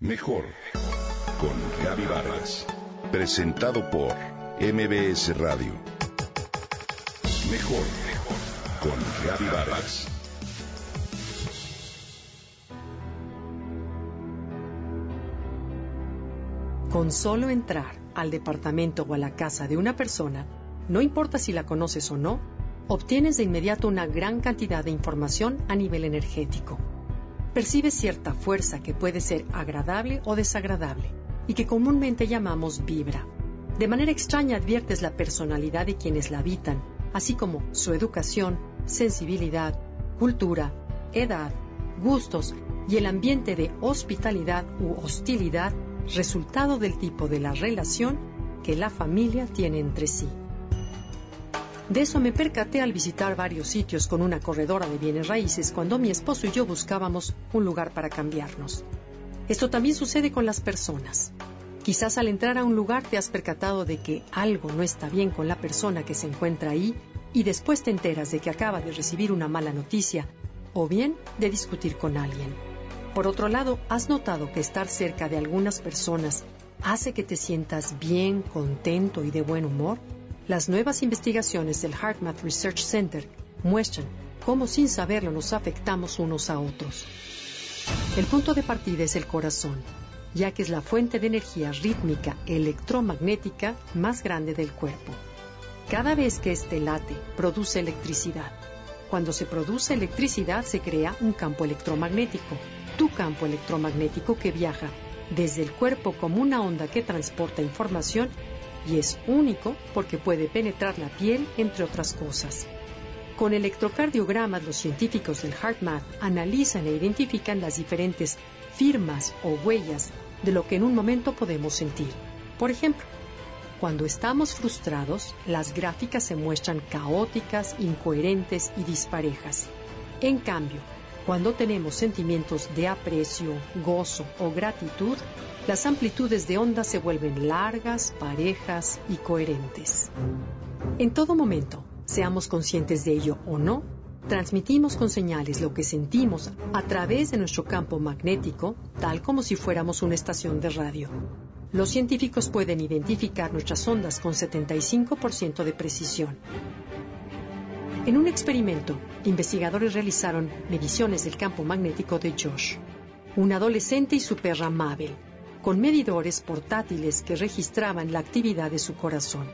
Mejor con Gaby Vargas. Presentado por MBS Radio. Mejor con Gaby Vargas. Con solo entrar al departamento o a la casa de una persona, no importa si la conoces o no, obtienes de inmediato una gran cantidad de información a nivel energético. Percibes cierta fuerza que puede ser agradable o desagradable y que comúnmente llamamos vibra. De manera extraña adviertes la personalidad de quienes la habitan, así como su educación, sensibilidad, cultura, edad, gustos y el ambiente de hospitalidad u hostilidad resultado del tipo de la relación que la familia tiene entre sí. De eso me percaté al visitar varios sitios con una corredora de bienes raíces cuando mi esposo y yo buscábamos un lugar para cambiarnos. Esto también sucede con las personas. Quizás al entrar a un lugar te has percatado de que algo no está bien con la persona que se encuentra ahí y después te enteras de que acaba de recibir una mala noticia o bien de discutir con alguien. Por otro lado, ¿has notado que estar cerca de algunas personas hace que te sientas bien, contento y de buen humor? Las nuevas investigaciones del HeartMath Research Center muestran cómo sin saberlo nos afectamos unos a otros. El punto de partida es el corazón, ya que es la fuente de energía rítmica electromagnética más grande del cuerpo. Cada vez que este late, produce electricidad. Cuando se produce electricidad se crea un campo electromagnético, tu campo electromagnético que viaja desde el cuerpo como una onda que transporta información y es único porque puede penetrar la piel, entre otras cosas. Con electrocardiogramas, los científicos del HeartMath analizan e identifican las diferentes firmas o huellas de lo que en un momento podemos sentir. Por ejemplo, cuando estamos frustrados, las gráficas se muestran caóticas, incoherentes y disparejas. En cambio, cuando tenemos sentimientos de aprecio, gozo o gratitud, las amplitudes de onda se vuelven largas, parejas y coherentes. En todo momento, seamos conscientes de ello o no, transmitimos con señales lo que sentimos a través de nuestro campo magnético, tal como si fuéramos una estación de radio. Los científicos pueden identificar nuestras ondas con 75% de precisión. En un experimento, investigadores realizaron mediciones del campo magnético de Josh, un adolescente y su perra Mabel, con medidores portátiles que registraban la actividad de su corazón.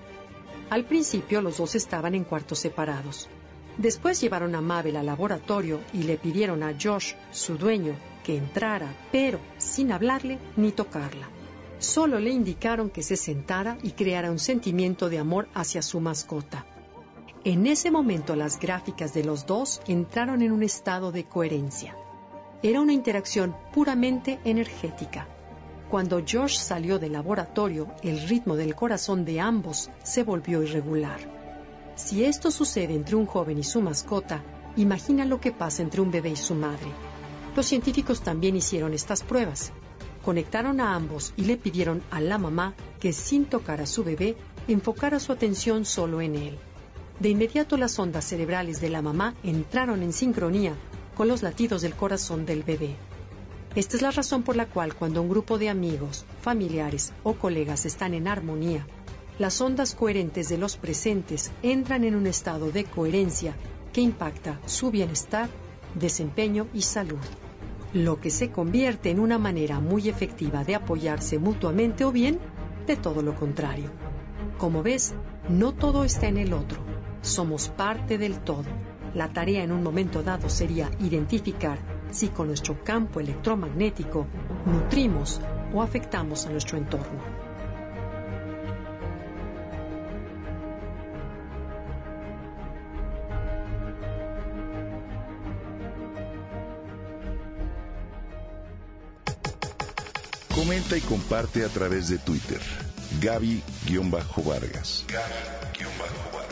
Al principio los dos estaban en cuartos separados. Después llevaron a Mabel al laboratorio y le pidieron a Josh, su dueño, que entrara, pero sin hablarle ni tocarla. Solo le indicaron que se sentara y creara un sentimiento de amor hacia su mascota. En ese momento las gráficas de los dos entraron en un estado de coherencia. Era una interacción puramente energética. Cuando Josh salió del laboratorio, el ritmo del corazón de ambos se volvió irregular. Si esto sucede entre un joven y su mascota, imagina lo que pasa entre un bebé y su madre. Los científicos también hicieron estas pruebas. Conectaron a ambos y le pidieron a la mamá que sin tocar a su bebé enfocara su atención solo en él. De inmediato las ondas cerebrales de la mamá entraron en sincronía con los latidos del corazón del bebé. Esta es la razón por la cual cuando un grupo de amigos, familiares o colegas están en armonía, las ondas coherentes de los presentes entran en un estado de coherencia que impacta su bienestar, desempeño y salud, lo que se convierte en una manera muy efectiva de apoyarse mutuamente o bien de todo lo contrario. Como ves, no todo está en el otro, somos parte del todo. La tarea en un momento dado sería identificar si con nuestro campo electromagnético nutrimos o afectamos a nuestro entorno. Comenta y comparte a través de Twitter. Gaby-Vargas. Gaby-Vargas.